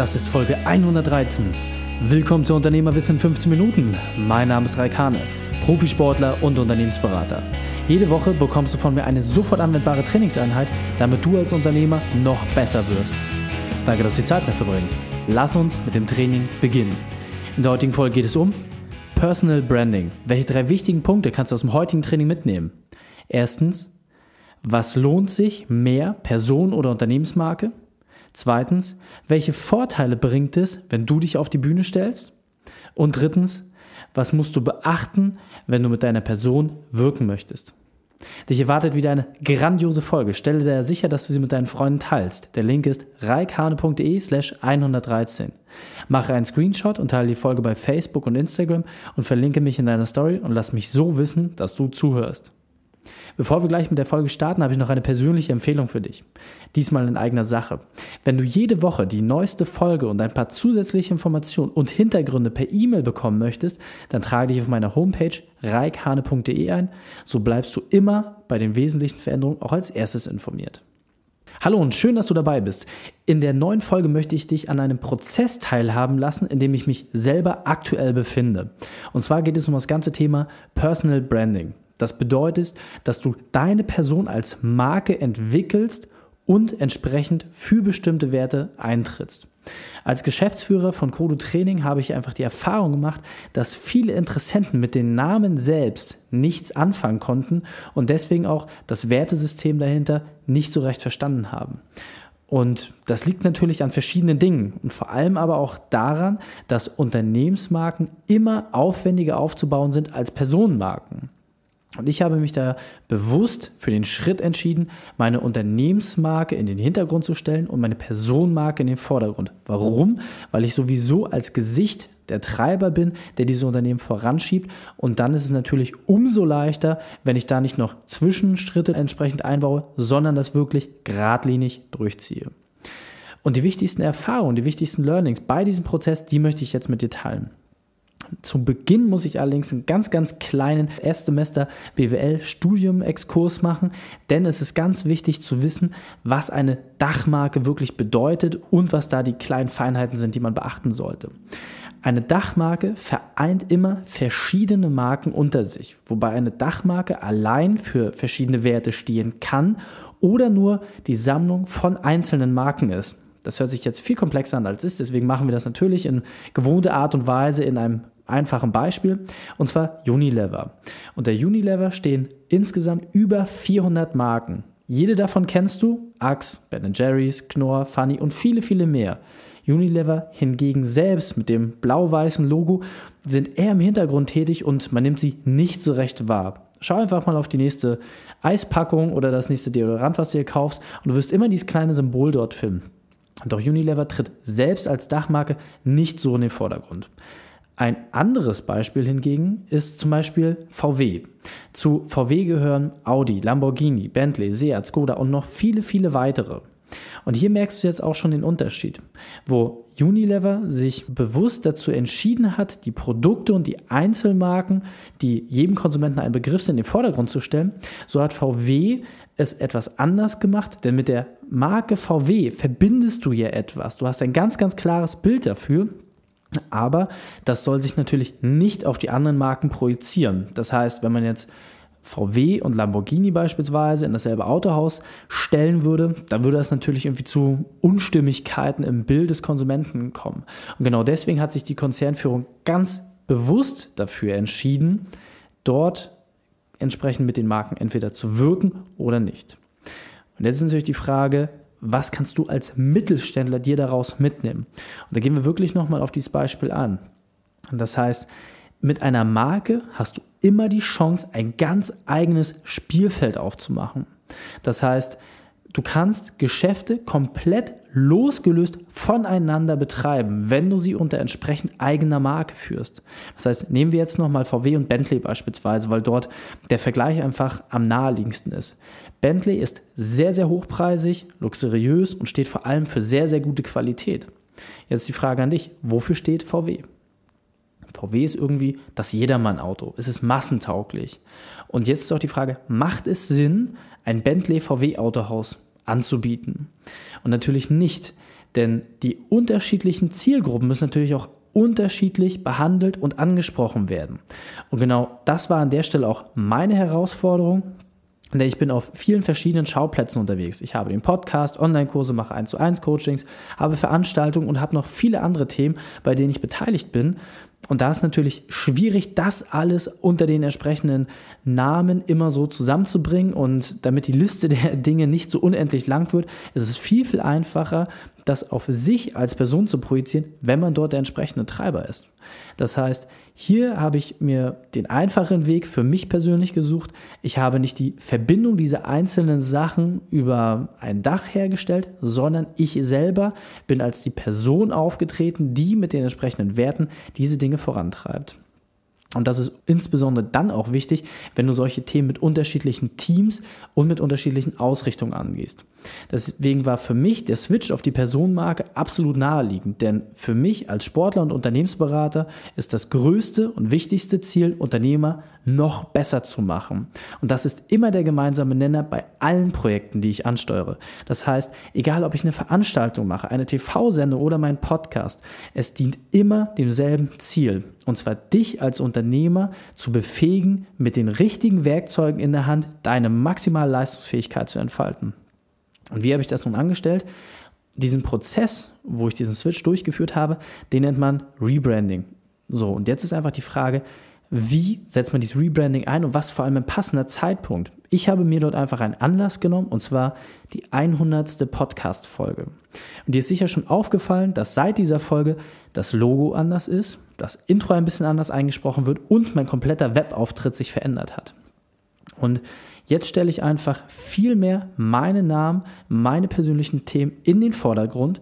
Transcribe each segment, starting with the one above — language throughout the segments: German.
Das ist Folge 113. Willkommen zu Unternehmerwissen in 15 Minuten. Mein Name ist Raikane, Profisportler und Unternehmensberater. Jede Woche bekommst du von mir eine sofort anwendbare Trainingseinheit, damit du als Unternehmer noch besser wirst. Danke, dass du die Zeit mehr verbringst. Lass uns mit dem Training beginnen. In der heutigen Folge geht es um Personal Branding. Welche drei wichtigen Punkte kannst du aus dem heutigen Training mitnehmen? Erstens, was lohnt sich mehr, Person oder Unternehmensmarke? Zweitens, welche Vorteile bringt es, wenn du dich auf die Bühne stellst? Und drittens, was musst du beachten, wenn du mit deiner Person wirken möchtest? Dich erwartet wieder eine grandiose Folge. Stelle dir sicher, dass du sie mit deinen Freunden teilst. Der Link ist reikhane.de slash 113. Mache einen Screenshot und teile die Folge bei Facebook und Instagram und verlinke mich in deiner Story und lass mich so wissen, dass du zuhörst. Bevor wir gleich mit der Folge starten, habe ich noch eine persönliche Empfehlung für dich. Diesmal in eigener Sache. Wenn du jede Woche die neueste Folge und ein paar zusätzliche Informationen und Hintergründe per E-Mail bekommen möchtest, dann trage dich auf meiner Homepage reikhane.de ein. So bleibst du immer bei den wesentlichen Veränderungen auch als erstes informiert. Hallo und schön, dass du dabei bist. In der neuen Folge möchte ich dich an einem Prozess teilhaben lassen, in dem ich mich selber aktuell befinde. Und zwar geht es um das ganze Thema Personal Branding. Das bedeutet, dass du deine Person als Marke entwickelst und entsprechend für bestimmte Werte eintrittst. Als Geschäftsführer von Kodo Training habe ich einfach die Erfahrung gemacht, dass viele Interessenten mit den Namen selbst nichts anfangen konnten und deswegen auch das Wertesystem dahinter nicht so recht verstanden haben. Und das liegt natürlich an verschiedenen Dingen und vor allem aber auch daran, dass Unternehmensmarken immer aufwendiger aufzubauen sind als Personenmarken. Und ich habe mich da bewusst für den Schritt entschieden, meine Unternehmensmarke in den Hintergrund zu stellen und meine Personenmarke in den Vordergrund. Warum? Weil ich sowieso als Gesicht der Treiber bin, der diese Unternehmen voranschiebt. Und dann ist es natürlich umso leichter, wenn ich da nicht noch Zwischenschritte entsprechend einbaue, sondern das wirklich geradlinig durchziehe. Und die wichtigsten Erfahrungen, die wichtigsten Learnings bei diesem Prozess, die möchte ich jetzt mit dir teilen. Zu Beginn muss ich allerdings einen ganz, ganz kleinen Erstsemester BWL-Studium-Exkurs machen, denn es ist ganz wichtig zu wissen, was eine Dachmarke wirklich bedeutet und was da die kleinen Feinheiten sind, die man beachten sollte. Eine Dachmarke vereint immer verschiedene Marken unter sich, wobei eine Dachmarke allein für verschiedene Werte stehen kann oder nur die Sammlung von einzelnen Marken ist. Das hört sich jetzt viel komplexer an als ist, deswegen machen wir das natürlich in gewohnter Art und Weise in einem einfachen Beispiel, und zwar Unilever. Unter Unilever stehen insgesamt über 400 Marken. Jede davon kennst du, Axe, Ben Jerry's, Knorr, Funny und viele, viele mehr. Unilever hingegen selbst mit dem blau-weißen Logo sind eher im Hintergrund tätig und man nimmt sie nicht so recht wahr. Schau einfach mal auf die nächste Eispackung oder das nächste Deodorant, was du hier kaufst und du wirst immer dieses kleine Symbol dort finden. Doch Unilever tritt selbst als Dachmarke nicht so in den Vordergrund. Ein anderes Beispiel hingegen ist zum Beispiel VW. Zu VW gehören Audi, Lamborghini, Bentley, Seat, Skoda und noch viele, viele weitere. Und hier merkst du jetzt auch schon den Unterschied, wo Unilever sich bewusst dazu entschieden hat, die Produkte und die Einzelmarken, die jedem Konsumenten ein Begriff sind, in den Vordergrund zu stellen, so hat VW es etwas anders gemacht, denn mit der Marke VW verbindest du ja etwas. Du hast ein ganz, ganz klares Bild dafür aber das soll sich natürlich nicht auf die anderen Marken projizieren. Das heißt, wenn man jetzt VW und Lamborghini beispielsweise in dasselbe Autohaus stellen würde, dann würde das natürlich irgendwie zu Unstimmigkeiten im Bild des Konsumenten kommen. Und genau deswegen hat sich die Konzernführung ganz bewusst dafür entschieden, dort entsprechend mit den Marken entweder zu wirken oder nicht. Und jetzt ist natürlich die Frage, was kannst du als Mittelständler dir daraus mitnehmen? Und da gehen wir wirklich nochmal auf dieses Beispiel an. Und das heißt, mit einer Marke hast du immer die Chance, ein ganz eigenes Spielfeld aufzumachen. Das heißt, du kannst Geschäfte komplett losgelöst voneinander betreiben, wenn du sie unter entsprechend eigener Marke führst. Das heißt, nehmen wir jetzt nochmal VW und Bentley beispielsweise, weil dort der Vergleich einfach am naheliegendsten ist. Bentley ist sehr, sehr hochpreisig, luxuriös und steht vor allem für sehr, sehr gute Qualität. Jetzt die Frage an dich, wofür steht VW? VW ist irgendwie das Jedermann-Auto. Es ist massentauglich. Und jetzt ist auch die Frage, macht es Sinn, ein Bentley VW-Autohaus anzubieten. Und natürlich nicht, denn die unterschiedlichen Zielgruppen müssen natürlich auch unterschiedlich behandelt und angesprochen werden. Und genau das war an der Stelle auch meine Herausforderung, denn ich bin auf vielen verschiedenen Schauplätzen unterwegs. Ich habe den Podcast, Online-Kurse, mache 1 zu 1 Coachings, habe Veranstaltungen und habe noch viele andere Themen, bei denen ich beteiligt bin. Und da ist natürlich schwierig, das alles unter den entsprechenden Namen immer so zusammenzubringen. Und damit die Liste der Dinge nicht so unendlich lang wird, ist es viel, viel einfacher, das auf sich als Person zu projizieren, wenn man dort der entsprechende Treiber ist. Das heißt, hier habe ich mir den einfachen Weg für mich persönlich gesucht. Ich habe nicht die Verbindung dieser einzelnen Sachen über ein Dach hergestellt, sondern ich selber bin als die Person aufgetreten, die mit den entsprechenden Werten diese Dinge vorantreibt. Und das ist insbesondere dann auch wichtig, wenn du solche Themen mit unterschiedlichen Teams und mit unterschiedlichen Ausrichtungen angehst. Deswegen war für mich der Switch auf die Personenmarke absolut naheliegend, denn für mich als Sportler und Unternehmensberater ist das größte und wichtigste Ziel, Unternehmer noch besser zu machen. Und das ist immer der gemeinsame Nenner bei allen Projekten, die ich ansteuere. Das heißt, egal ob ich eine Veranstaltung mache, eine TV-Sendung oder meinen Podcast, es dient immer demselben Ziel. Und zwar dich als Unternehmer zu befähigen, mit den richtigen Werkzeugen in der Hand deine maximale Leistungsfähigkeit zu entfalten. Und wie habe ich das nun angestellt? Diesen Prozess, wo ich diesen Switch durchgeführt habe, den nennt man Rebranding. So, und jetzt ist einfach die Frage, wie setzt man dieses Rebranding ein und was vor allem ein passender Zeitpunkt. Ich habe mir dort einfach einen Anlass genommen und zwar die 100. Podcast-Folge. Und dir ist sicher schon aufgefallen, dass seit dieser Folge das Logo anders ist, das Intro ein bisschen anders eingesprochen wird und mein kompletter Webauftritt sich verändert hat. Und jetzt stelle ich einfach viel mehr meine Namen, meine persönlichen Themen in den Vordergrund.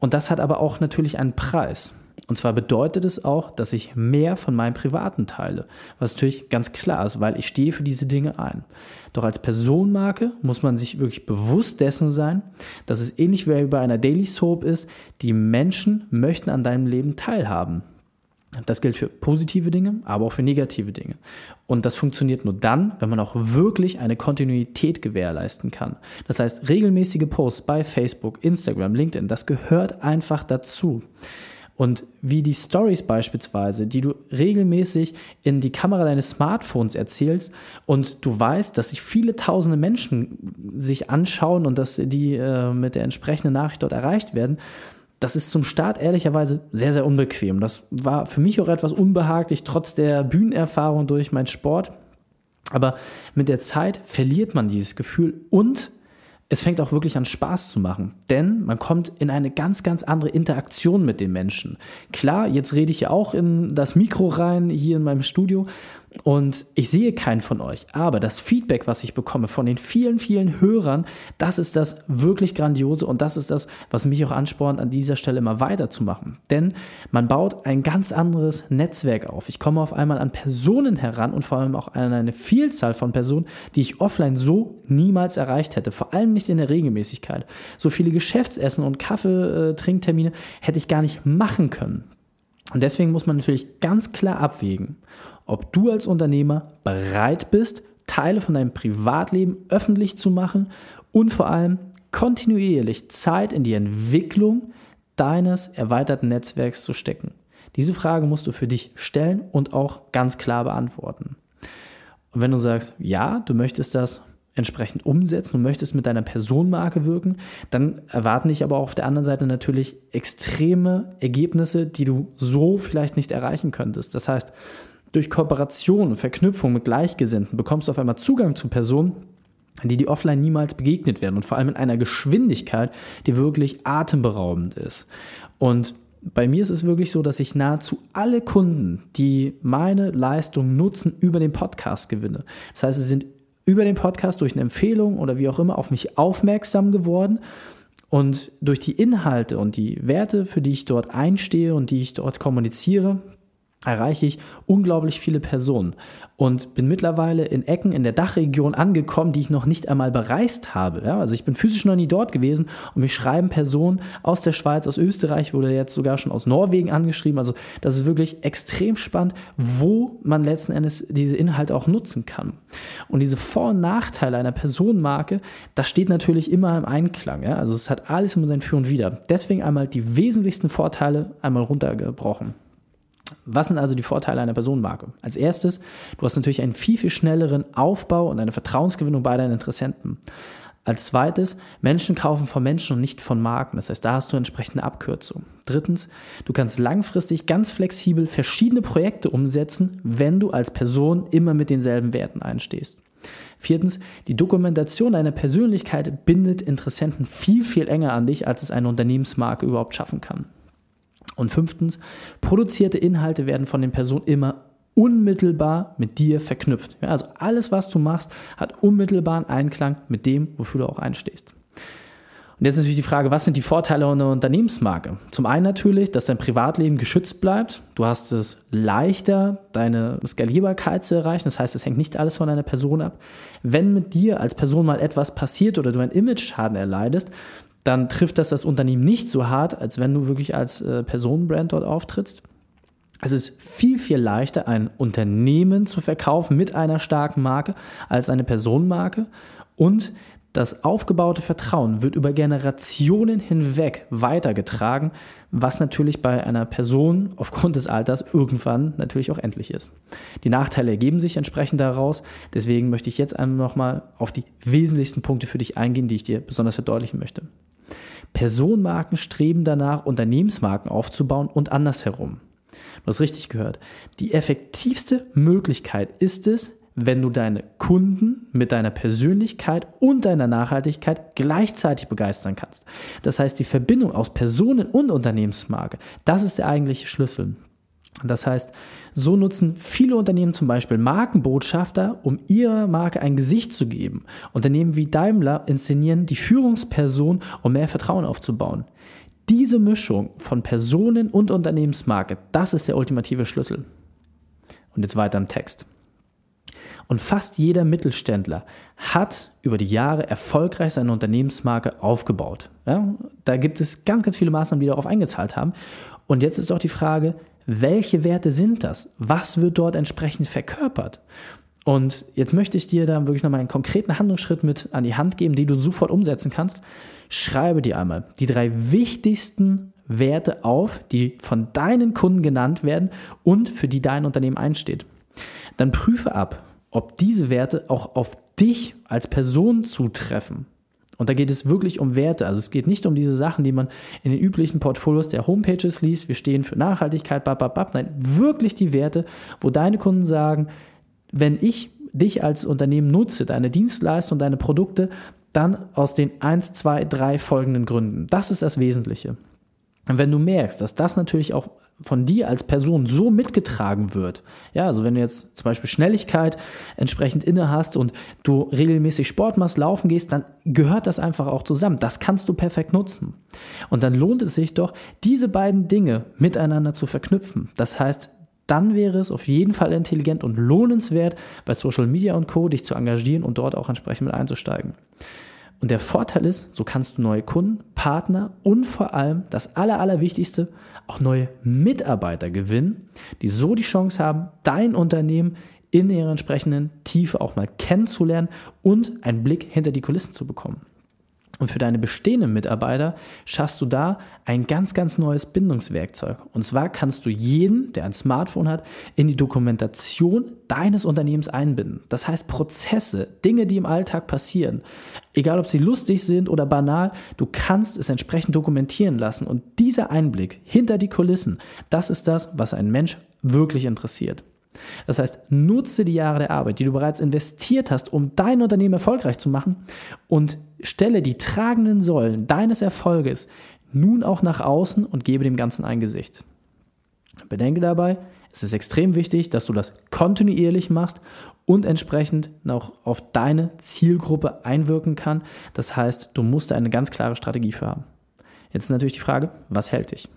Und das hat aber auch natürlich einen Preis. Und zwar bedeutet es auch, dass ich mehr von meinem Privaten teile, was natürlich ganz klar ist, weil ich stehe für diese Dinge ein. Doch als Personenmarke muss man sich wirklich bewusst dessen sein, dass es ähnlich wie bei einer Daily Soap ist, die Menschen möchten an deinem Leben teilhaben. Das gilt für positive Dinge, aber auch für negative Dinge. Und das funktioniert nur dann, wenn man auch wirklich eine Kontinuität gewährleisten kann. Das heißt, regelmäßige Posts bei Facebook, Instagram, LinkedIn, das gehört einfach dazu. Und wie die Stories beispielsweise, die du regelmäßig in die Kamera deines Smartphones erzählst und du weißt, dass sich viele tausende Menschen sich anschauen und dass die äh, mit der entsprechenden Nachricht dort erreicht werden, das ist zum Start ehrlicherweise sehr, sehr unbequem. Das war für mich auch etwas unbehaglich, trotz der Bühnenerfahrung durch meinen Sport. Aber mit der Zeit verliert man dieses Gefühl und es fängt auch wirklich an Spaß zu machen, denn man kommt in eine ganz, ganz andere Interaktion mit den Menschen. Klar, jetzt rede ich ja auch in das Mikro rein hier in meinem Studio und ich sehe keinen von euch, aber das Feedback, was ich bekomme von den vielen, vielen Hörern, das ist das wirklich Grandiose und das ist das, was mich auch anspornt, an dieser Stelle immer weiterzumachen. Denn man baut ein ganz anderes Netzwerk auf. Ich komme auf einmal an Personen heran und vor allem auch an eine Vielzahl von Personen, die ich offline so niemals erreicht hätte. Vor allem nicht in der Regelmäßigkeit. So viele Geschäftsessen und Kaffeetrinktermine hätte ich gar nicht machen können. Und deswegen muss man natürlich ganz klar abwägen, ob du als Unternehmer bereit bist, Teile von deinem Privatleben öffentlich zu machen und vor allem kontinuierlich Zeit in die Entwicklung deines erweiterten Netzwerks zu stecken. Diese Frage musst du für dich stellen und auch ganz klar beantworten. Und wenn du sagst, ja, du möchtest das entsprechend umsetzen und möchtest mit deiner Personenmarke wirken, dann erwarten dich aber auch auf der anderen Seite natürlich extreme Ergebnisse, die du so vielleicht nicht erreichen könntest. Das heißt, durch Kooperation und Verknüpfung mit Gleichgesinnten bekommst du auf einmal Zugang zu Personen, die dir offline niemals begegnet werden und vor allem in einer Geschwindigkeit, die wirklich atemberaubend ist. Und bei mir ist es wirklich so, dass ich nahezu alle Kunden, die meine Leistung nutzen, über den Podcast gewinne. Das heißt, sie sind über den Podcast durch eine Empfehlung oder wie auch immer auf mich aufmerksam geworden. Und durch die Inhalte und die Werte, für die ich dort einstehe und die ich dort kommuniziere, erreiche ich unglaublich viele Personen und bin mittlerweile in Ecken in der Dachregion angekommen, die ich noch nicht einmal bereist habe. Ja, also ich bin physisch noch nie dort gewesen und mich schreiben Personen aus der Schweiz, aus Österreich, wurde jetzt sogar schon aus Norwegen angeschrieben. Also das ist wirklich extrem spannend, wo man letzten Endes diese Inhalte auch nutzen kann. Und diese Vor- und Nachteile einer Personenmarke, das steht natürlich immer im Einklang. Ja? Also es hat alles immer sein Für und Wider. Deswegen einmal die wesentlichsten Vorteile einmal runtergebrochen. Was sind also die Vorteile einer Personenmarke? Als erstes, du hast natürlich einen viel, viel schnelleren Aufbau und eine Vertrauensgewinnung bei deinen Interessenten. Als zweites, Menschen kaufen von Menschen und nicht von Marken. Das heißt, da hast du entsprechende Abkürzung. Drittens, du kannst langfristig ganz flexibel verschiedene Projekte umsetzen, wenn du als Person immer mit denselben Werten einstehst. Viertens, die Dokumentation deiner Persönlichkeit bindet Interessenten viel, viel enger an dich, als es eine Unternehmensmarke überhaupt schaffen kann. Und fünftens, produzierte Inhalte werden von den Personen immer unmittelbar mit dir verknüpft. Ja, also alles, was du machst, hat unmittelbaren Einklang mit dem, wofür du auch einstehst. Und jetzt natürlich die Frage, was sind die Vorteile einer Unternehmensmarke? Zum einen natürlich, dass dein Privatleben geschützt bleibt. Du hast es leichter, deine Skalierbarkeit zu erreichen. Das heißt, es hängt nicht alles von deiner Person ab. Wenn mit dir als Person mal etwas passiert oder du einen Image-Schaden erleidest, dann trifft das das Unternehmen nicht so hart, als wenn du wirklich als äh, Personenbrand dort auftrittst. Es ist viel, viel leichter, ein Unternehmen zu verkaufen mit einer starken Marke als eine Personenmarke. Und das aufgebaute Vertrauen wird über Generationen hinweg weitergetragen, was natürlich bei einer Person aufgrund des Alters irgendwann natürlich auch endlich ist. Die Nachteile ergeben sich entsprechend daraus. Deswegen möchte ich jetzt einmal nochmal auf die wesentlichsten Punkte für dich eingehen, die ich dir besonders verdeutlichen möchte. Personenmarken streben danach, Unternehmensmarken aufzubauen und andersherum. Du hast richtig gehört. Die effektivste Möglichkeit ist es, wenn du deine Kunden mit deiner Persönlichkeit und deiner Nachhaltigkeit gleichzeitig begeistern kannst. Das heißt, die Verbindung aus Personen und Unternehmensmarke, das ist der eigentliche Schlüssel. Das heißt, so nutzen viele Unternehmen zum Beispiel Markenbotschafter, um ihrer Marke ein Gesicht zu geben. Unternehmen wie Daimler inszenieren die Führungsperson, um mehr Vertrauen aufzubauen. Diese Mischung von Personen und Unternehmensmarke, das ist der ultimative Schlüssel. Und jetzt weiter im Text. Und fast jeder Mittelständler hat über die Jahre erfolgreich seine Unternehmensmarke aufgebaut. Ja, da gibt es ganz, ganz viele Maßnahmen, die darauf eingezahlt haben. Und jetzt ist doch die Frage, welche Werte sind das? Was wird dort entsprechend verkörpert? Und jetzt möchte ich dir da wirklich nochmal einen konkreten Handlungsschritt mit an die Hand geben, die du sofort umsetzen kannst. Schreibe dir einmal die drei wichtigsten Werte auf, die von deinen Kunden genannt werden und für die dein Unternehmen einsteht. Dann prüfe ab, ob diese Werte auch auf dich als Person zutreffen. Und da geht es wirklich um Werte. Also es geht nicht um diese Sachen, die man in den üblichen Portfolios der Homepages liest. Wir stehen für Nachhaltigkeit, bababab. Nein, wirklich die Werte, wo deine Kunden sagen, wenn ich dich als Unternehmen nutze, deine Dienstleistung, deine Produkte, dann aus den 1, 2, 3 folgenden Gründen. Das ist das Wesentliche. Und wenn du merkst, dass das natürlich auch von dir als Person so mitgetragen wird, ja, also wenn du jetzt zum Beispiel Schnelligkeit entsprechend inne hast und du regelmäßig Sport machst, laufen gehst, dann gehört das einfach auch zusammen. Das kannst du perfekt nutzen. Und dann lohnt es sich doch, diese beiden Dinge miteinander zu verknüpfen. Das heißt, dann wäre es auf jeden Fall intelligent und lohnenswert, bei Social Media und Co. dich zu engagieren und dort auch entsprechend mit einzusteigen. Und der Vorteil ist, so kannst du neue Kunden, Partner und vor allem das Aller, Allerwichtigste, auch neue Mitarbeiter gewinnen, die so die Chance haben, dein Unternehmen in ihrer entsprechenden Tiefe auch mal kennenzulernen und einen Blick hinter die Kulissen zu bekommen. Und für deine bestehenden Mitarbeiter schaffst du da ein ganz, ganz neues Bindungswerkzeug. Und zwar kannst du jeden, der ein Smartphone hat, in die Dokumentation deines Unternehmens einbinden. Das heißt Prozesse, Dinge, die im Alltag passieren, egal ob sie lustig sind oder banal, du kannst es entsprechend dokumentieren lassen. Und dieser Einblick hinter die Kulissen, das ist das, was ein Mensch wirklich interessiert. Das heißt, nutze die Jahre der Arbeit, die du bereits investiert hast, um dein Unternehmen erfolgreich zu machen und stelle die tragenden Säulen deines Erfolges nun auch nach außen und gebe dem Ganzen ein Gesicht. Bedenke dabei, es ist extrem wichtig, dass du das kontinuierlich machst und entsprechend auch auf deine Zielgruppe einwirken kann. Das heißt, du musst eine ganz klare Strategie für haben. Jetzt ist natürlich die Frage, was hält dich?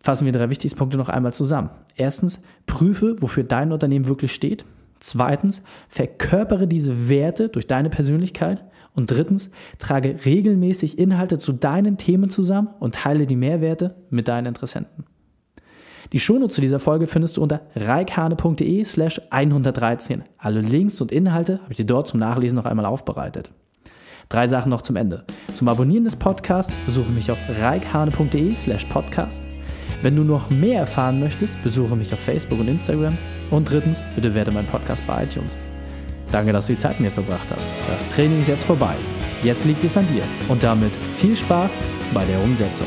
Fassen wir drei wichtigsten Punkte noch einmal zusammen. Erstens, prüfe, wofür dein Unternehmen wirklich steht. Zweitens, verkörpere diese Werte durch deine Persönlichkeit. Und drittens, trage regelmäßig Inhalte zu deinen Themen zusammen und teile die Mehrwerte mit deinen Interessenten. Die Shownotes zu dieser Folge findest du unter reikhane.de slash 113. Alle Links und Inhalte habe ich dir dort zum Nachlesen noch einmal aufbereitet. Drei Sachen noch zum Ende. Zum Abonnieren des Podcasts besuche mich auf reikhane.de slash podcast. Wenn du noch mehr erfahren möchtest, besuche mich auf Facebook und Instagram. Und drittens, bitte werde meinen Podcast bei iTunes. Danke, dass du die Zeit mit mir verbracht hast. Das Training ist jetzt vorbei. Jetzt liegt es an dir. Und damit viel Spaß bei der Umsetzung.